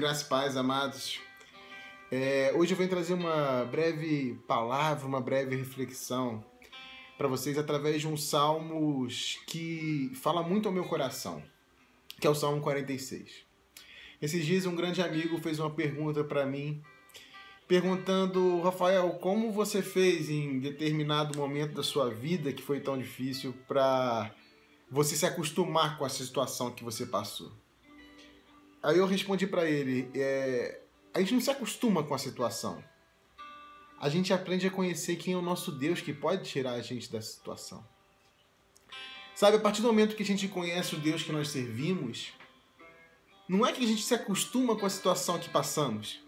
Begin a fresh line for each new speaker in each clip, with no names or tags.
Graças paz, amados. É, hoje eu venho trazer uma breve palavra, uma breve reflexão para vocês através de um salmo que fala muito ao meu coração, que é o Salmo 46. Esses dias um grande amigo fez uma pergunta para mim, perguntando, Rafael, como você fez em determinado momento da sua vida que foi tão difícil para você se acostumar com essa situação que você passou? Aí eu respondi para ele: é, a gente não se acostuma com a situação. A gente aprende a conhecer quem é o nosso Deus que pode tirar a gente dessa situação. Sabe, a partir do momento que a gente conhece o Deus que nós servimos, não é que a gente se acostuma com a situação que passamos,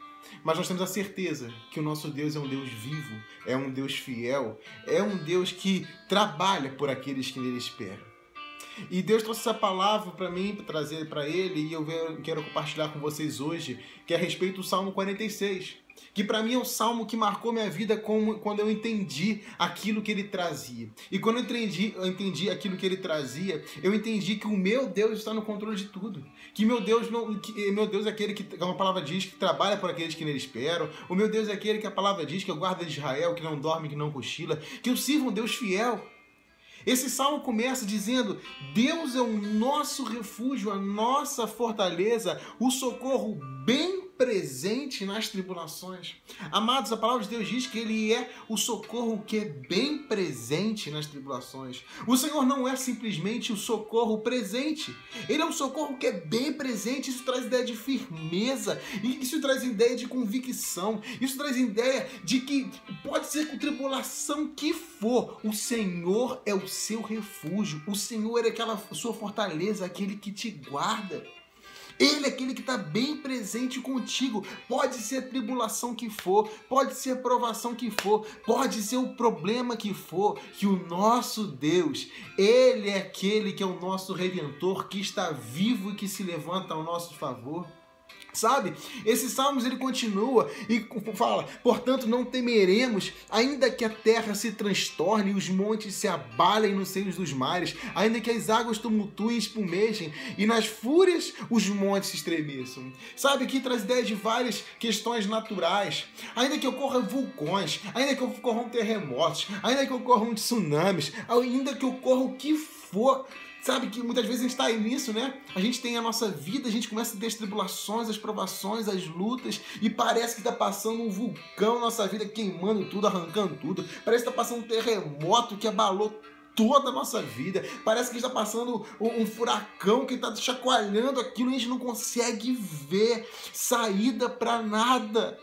mas nós temos a certeza que o nosso Deus é um Deus vivo, é um Deus fiel, é um Deus que trabalha por aqueles que nele esperam. E Deus trouxe essa palavra para mim, para trazer para ele, e eu quero compartilhar com vocês hoje, que é a respeito do Salmo 46. Que para mim é um salmo que marcou minha vida como, quando eu entendi aquilo que ele trazia. E quando eu entendi, eu entendi aquilo que ele trazia, eu entendi que o meu Deus está no controle de tudo. Que meu Deus não, que, meu Deus é aquele que, como a palavra diz, que trabalha por aqueles que nele esperam. O meu Deus é aquele que a palavra diz que é o guarda de Israel, que não dorme, que não cochila. Que eu sirvo um Deus fiel esse salmo começa dizendo: Deus é o nosso refúgio, a nossa fortaleza, o socorro bem presente nas tribulações. Amados, a palavra de Deus diz que Ele é o socorro que é bem presente nas tribulações. O Senhor não é simplesmente o socorro presente, Ele é um socorro que é bem presente. Isso traz ideia de firmeza, isso traz ideia de convicção, isso traz ideia de que pode ser com tribulação que for, o Senhor é o seu refúgio, o Senhor é aquela sua fortaleza, aquele que te guarda. Ele é aquele que está bem presente contigo. Pode ser a tribulação que for, pode ser a provação que for, pode ser o problema que for, que o nosso Deus, Ele é aquele que é o nosso redentor, que está vivo e que se levanta ao nosso favor. Sabe? Esse Salmos ele continua e fala: Portanto, não temeremos, ainda que a terra se transtorne e os montes se abalem nos seios dos mares, ainda que as águas tumultuem e espumejem e nas fúrias os montes se estremeçam. Sabe? Aqui traz ideia de várias questões naturais, ainda que ocorram vulcões, ainda que ocorram terremotos, ainda que ocorram tsunamis, ainda que ocorra o que for Sabe que muitas vezes a gente está nisso, né? A gente tem a nossa vida, a gente começa a ter as tribulações, as provações, as lutas, e parece que está passando um vulcão nossa vida, queimando tudo, arrancando tudo. Parece que está passando um terremoto que abalou toda a nossa vida. Parece que está passando um, um furacão que está chacoalhando aquilo e a gente não consegue ver saída para nada.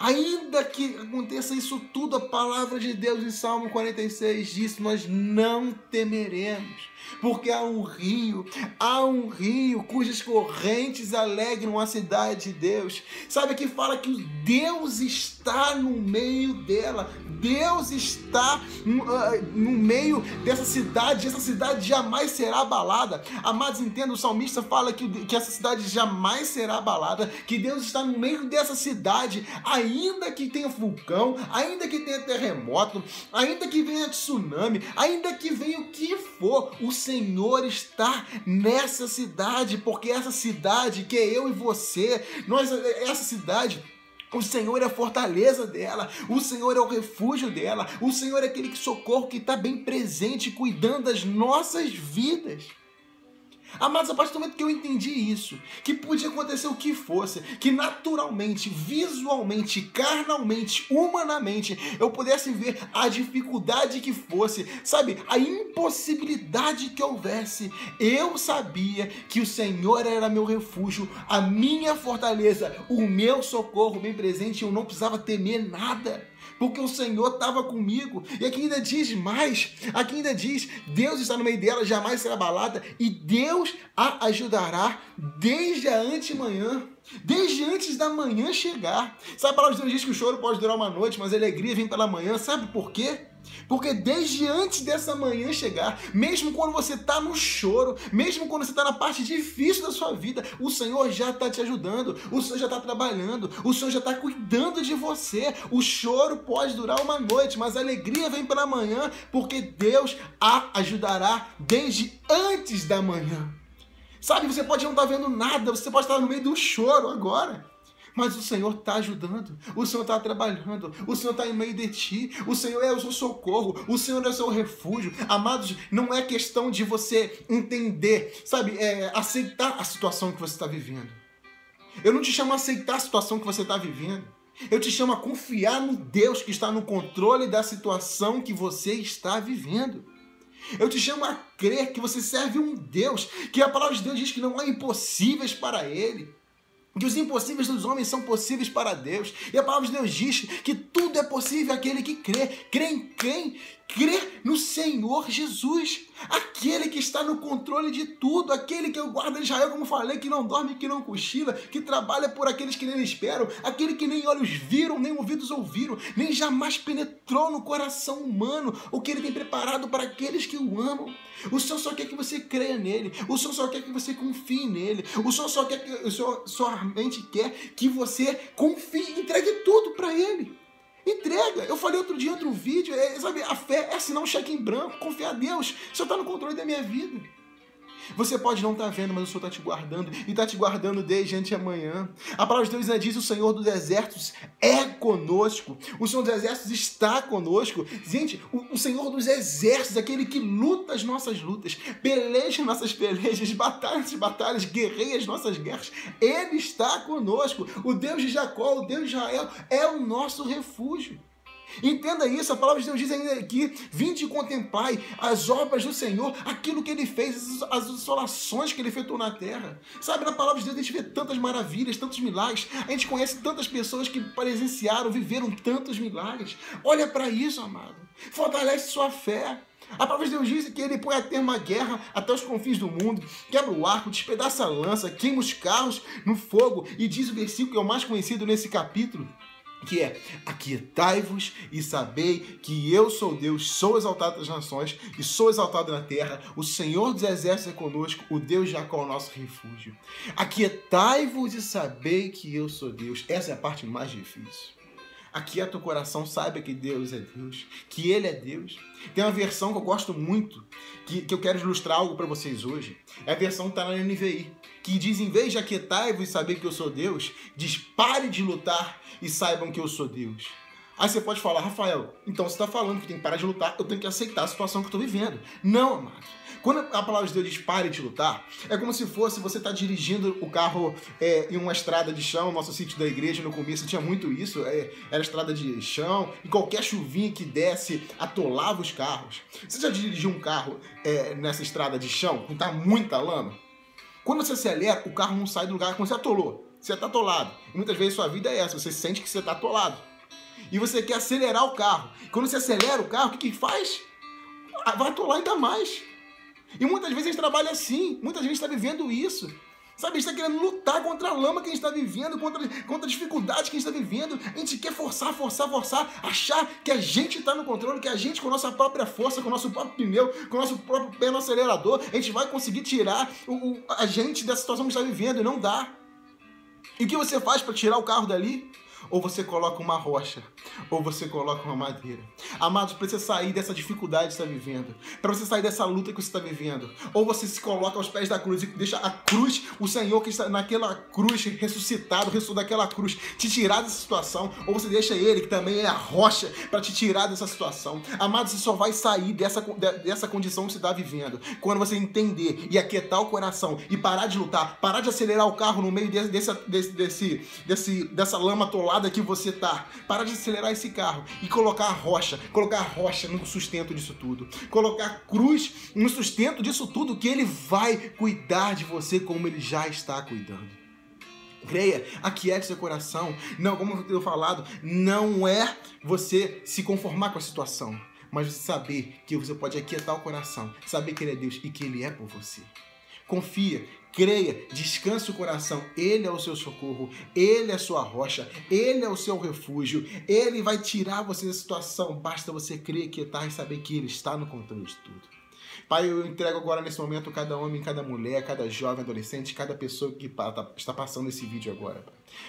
Ainda que aconteça isso tudo, a palavra de Deus em Salmo 46 diz: Nós não temeremos porque há um rio, há um rio cujas correntes alegram a cidade de Deus. Sabe que fala que Deus está no meio dela, Deus está no, uh, no meio dessa cidade, essa cidade jamais será abalada. Amados, entenda, o salmista fala que, que essa cidade jamais será abalada, que Deus está no meio dessa cidade, ainda que tenha vulcão, ainda que tenha terremoto, ainda que venha tsunami, ainda que venha o que for, o Senhor está nessa cidade, porque essa cidade que é eu e você, nós essa cidade o Senhor é a fortaleza dela, o Senhor é o refúgio dela, o Senhor é aquele que socorro que está bem presente, cuidando das nossas vidas. Amados, a partir do momento que eu entendi isso, que podia acontecer o que fosse, que naturalmente, visualmente, carnalmente, humanamente, eu pudesse ver a dificuldade que fosse, sabe, a impossibilidade que houvesse, eu sabia que o Senhor era meu refúgio, a minha fortaleza, o meu socorro bem presente, eu não precisava temer nada porque o Senhor estava comigo. E aqui ainda diz mais: aqui ainda diz, Deus está no meio dela, jamais será abalada, e Deus a ajudará desde a antemanhã. Desde antes da manhã chegar. Sabe, a palavra de Deus diz que o choro pode durar uma noite, mas a alegria vem pela manhã. Sabe por quê? Porque desde antes dessa manhã chegar, mesmo quando você está no choro, mesmo quando você está na parte difícil da sua vida, o Senhor já está te ajudando, o Senhor já está trabalhando, o Senhor já está cuidando de você. O choro pode durar uma noite, mas a alegria vem pela manhã, porque Deus a ajudará desde antes da manhã. Sabe, você pode não estar vendo nada, você pode estar no meio do choro agora. Mas o Senhor está ajudando, o Senhor está trabalhando, o Senhor está em meio de ti, o Senhor é o seu socorro, o Senhor é o seu refúgio. Amados, não é questão de você entender, sabe, é, aceitar a situação que você está vivendo. Eu não te chamo a aceitar a situação que você está vivendo. Eu te chamo a confiar no Deus que está no controle da situação que você está vivendo. Eu te chamo a crer que você serve um Deus, que a palavra de Deus diz que não há impossíveis para Ele que os impossíveis dos homens são possíveis para Deus. E a palavra de Deus diz que tudo é possível àquele que crê. Crê em quem? Crê no Senhor Jesus, aquele que está no controle de tudo, aquele que é o guarda de Israel, como falei, que não dorme, que não cochila, que trabalha por aqueles que nem esperam, aquele que nem olhos viram, nem ouvidos ouviram, nem jamais penetrou no coração humano o que ele tem preparado para aqueles que o amam. O Senhor só quer que você creia nele, o Senhor só quer que você confie nele, o Senhor só quer que o Senhor somente quer que você confie, entregue tudo para ele. Entrega. Eu falei outro dia, outro vídeo, é, sabe, a fé é assinar um cheque em branco, confiar a Deus. O Senhor está no controle da minha vida. Você pode não estar tá vendo, mas o Senhor está te guardando e está te guardando desde anteamanhã. A palavra de Deus é diz: o Senhor dos exércitos é conosco. O Senhor dos exércitos está conosco. Gente, o, o Senhor dos exércitos, aquele que luta as nossas lutas, peleja nossas pelejas, batalha as batalhas, guerreia as nossas guerras. Ele está conosco. O Deus de Jacó, o Deus de Israel, é o nosso refúgio. Entenda isso, a palavra de Deus diz ainda aqui: vinde e contemplai as obras do Senhor, aquilo que ele fez, as insolações que ele efetuou na terra. Sabe, na palavra de Deus a gente vê tantas maravilhas, tantos milagres, a gente conhece tantas pessoas que presenciaram, viveram tantos milagres. Olha para isso, amado. Fortalece sua fé. A palavra de Deus diz que ele põe a termo a guerra até os confins do mundo, quebra o arco, despedaça a lança, queima os carros no fogo, e diz o versículo que é o mais conhecido nesse capítulo que é aquietai-vos e sabei que eu sou Deus, sou exaltado das nações e sou exaltado na terra, o Senhor dos exércitos é conosco, o Deus de Jacó é o nosso refúgio. Aquietai-vos e sabei que eu sou Deus. Essa é a parte mais difícil. Aquieta o coração, saiba que Deus é Deus, que Ele é Deus. Tem uma versão que eu gosto muito, que, que eu quero ilustrar algo para vocês hoje. É a versão que está na NVI, que diz: em vez de aquietai-vos e saber que eu sou Deus, diz: pare de lutar e saibam que eu sou Deus. Aí você pode falar, Rafael, então você está falando que tem que parar de lutar, eu tenho que aceitar a situação que eu estou vivendo. Não, amado. Quando a palavra de Deus diz pare de lutar, é como se fosse você estar tá dirigindo o carro é, em uma estrada de chão. Nosso sítio da igreja no começo tinha muito isso, é, era estrada de chão, e qualquer chuvinha que desse atolava os carros. Você já dirigiu um carro é, nessa estrada de chão, com tá muita lama? Quando você acelera, o carro não sai do lugar quando você atolou. Você está atolado. E muitas vezes sua vida é essa, você sente que você está atolado. E você quer acelerar o carro. Quando você acelera o carro, o que, que faz? Ah, vai atolar ainda mais. E muitas vezes a gente trabalha assim, muitas vezes está vivendo isso. Sabe, a gente está querendo lutar contra a lama que a gente está vivendo, contra, contra a dificuldade que a gente está vivendo. A gente quer forçar, forçar, forçar, achar que a gente está no controle, que a gente, com a nossa própria força, com o nosso próprio pneu, com o nosso próprio pé no acelerador, a gente vai conseguir tirar o, o a gente dessa situação que está vivendo. E não dá. E o que você faz para tirar o carro dali? ou você coloca uma rocha, ou você coloca uma madeira. Amados, para você sair dessa dificuldade que está vivendo, para você sair dessa luta que você está vivendo, ou você se coloca aos pés da cruz e deixa a cruz, o Senhor que está naquela cruz ressuscitado, ressuscitado daquela cruz, te tirar dessa situação, ou você deixa Ele, que também é a rocha, para te tirar dessa situação. Amados, você só vai sair dessa, dessa condição que você está vivendo quando você entender e aquietar o coração e parar de lutar, parar de acelerar o carro no meio desse, desse, desse, desse, dessa lama atolada que você tá. Para de acelerar esse carro e colocar a rocha, colocar rocha no sustento disso tudo. Colocar cruz no sustento disso tudo, que ele vai cuidar de você como ele já está cuidando. Creia, aquiete seu coração. Não, como eu tenho falado, não é você se conformar com a situação, mas você saber que você pode aquietar o coração, saber que ele é Deus e que ele é por você. Confia, creia, descanse o coração. Ele é o seu socorro, ele é a sua rocha, ele é o seu refúgio. Ele vai tirar você da situação. Basta você crer, quietar e saber que ele está no controle de tudo. Pai, eu entrego agora nesse momento cada homem, cada mulher, cada jovem, adolescente, cada pessoa que tá, está passando esse vídeo agora.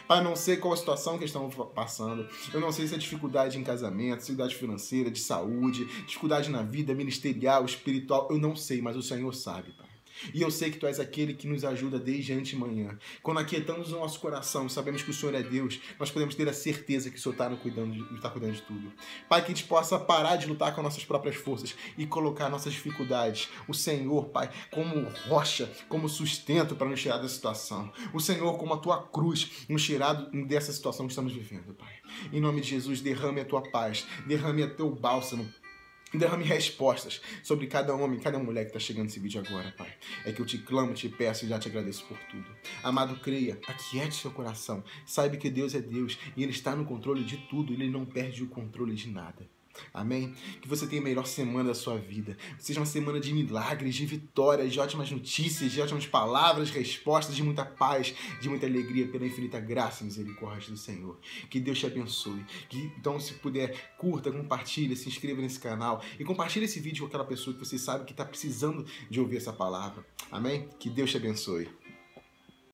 Pai. não sei qual a situação que estão passando. Eu não sei se é dificuldade em casamento, dificuldade financeira, de saúde, dificuldade na vida ministerial, espiritual. Eu não sei, mas o Senhor sabe, Pai. E eu sei que Tu és aquele que nos ajuda desde antemanhã. Quando aquietamos o nosso coração, sabemos que o Senhor é Deus, nós podemos ter a certeza que o Senhor está cuidando, tá cuidando de tudo. Pai, que a gente possa parar de lutar com nossas próprias forças e colocar nossas dificuldades, o Senhor, Pai, como rocha, como sustento para nos tirar da situação. O Senhor, como a Tua cruz, nos tirar dessa situação que estamos vivendo, Pai. Em nome de Jesus, derrame a Tua paz, derrame o Teu bálsamo Derrame respostas sobre cada homem, cada mulher que está chegando nesse vídeo agora, Pai. É que eu te clamo, te peço e já te agradeço por tudo. Amado, creia, aquiete seu coração. Saiba que Deus é Deus e Ele está no controle de tudo. Ele não perde o controle de nada. Amém? Que você tenha a melhor semana da sua vida. Seja uma semana de milagres, de vitórias, de ótimas notícias, de ótimas palavras, respostas, de muita paz, de muita alegria pela infinita graça e misericórdia do Senhor. Que Deus te abençoe. Que, então, se puder, curta, compartilhe, se inscreva nesse canal e compartilhe esse vídeo com aquela pessoa que você sabe que está precisando de ouvir essa palavra. Amém? Que Deus te abençoe.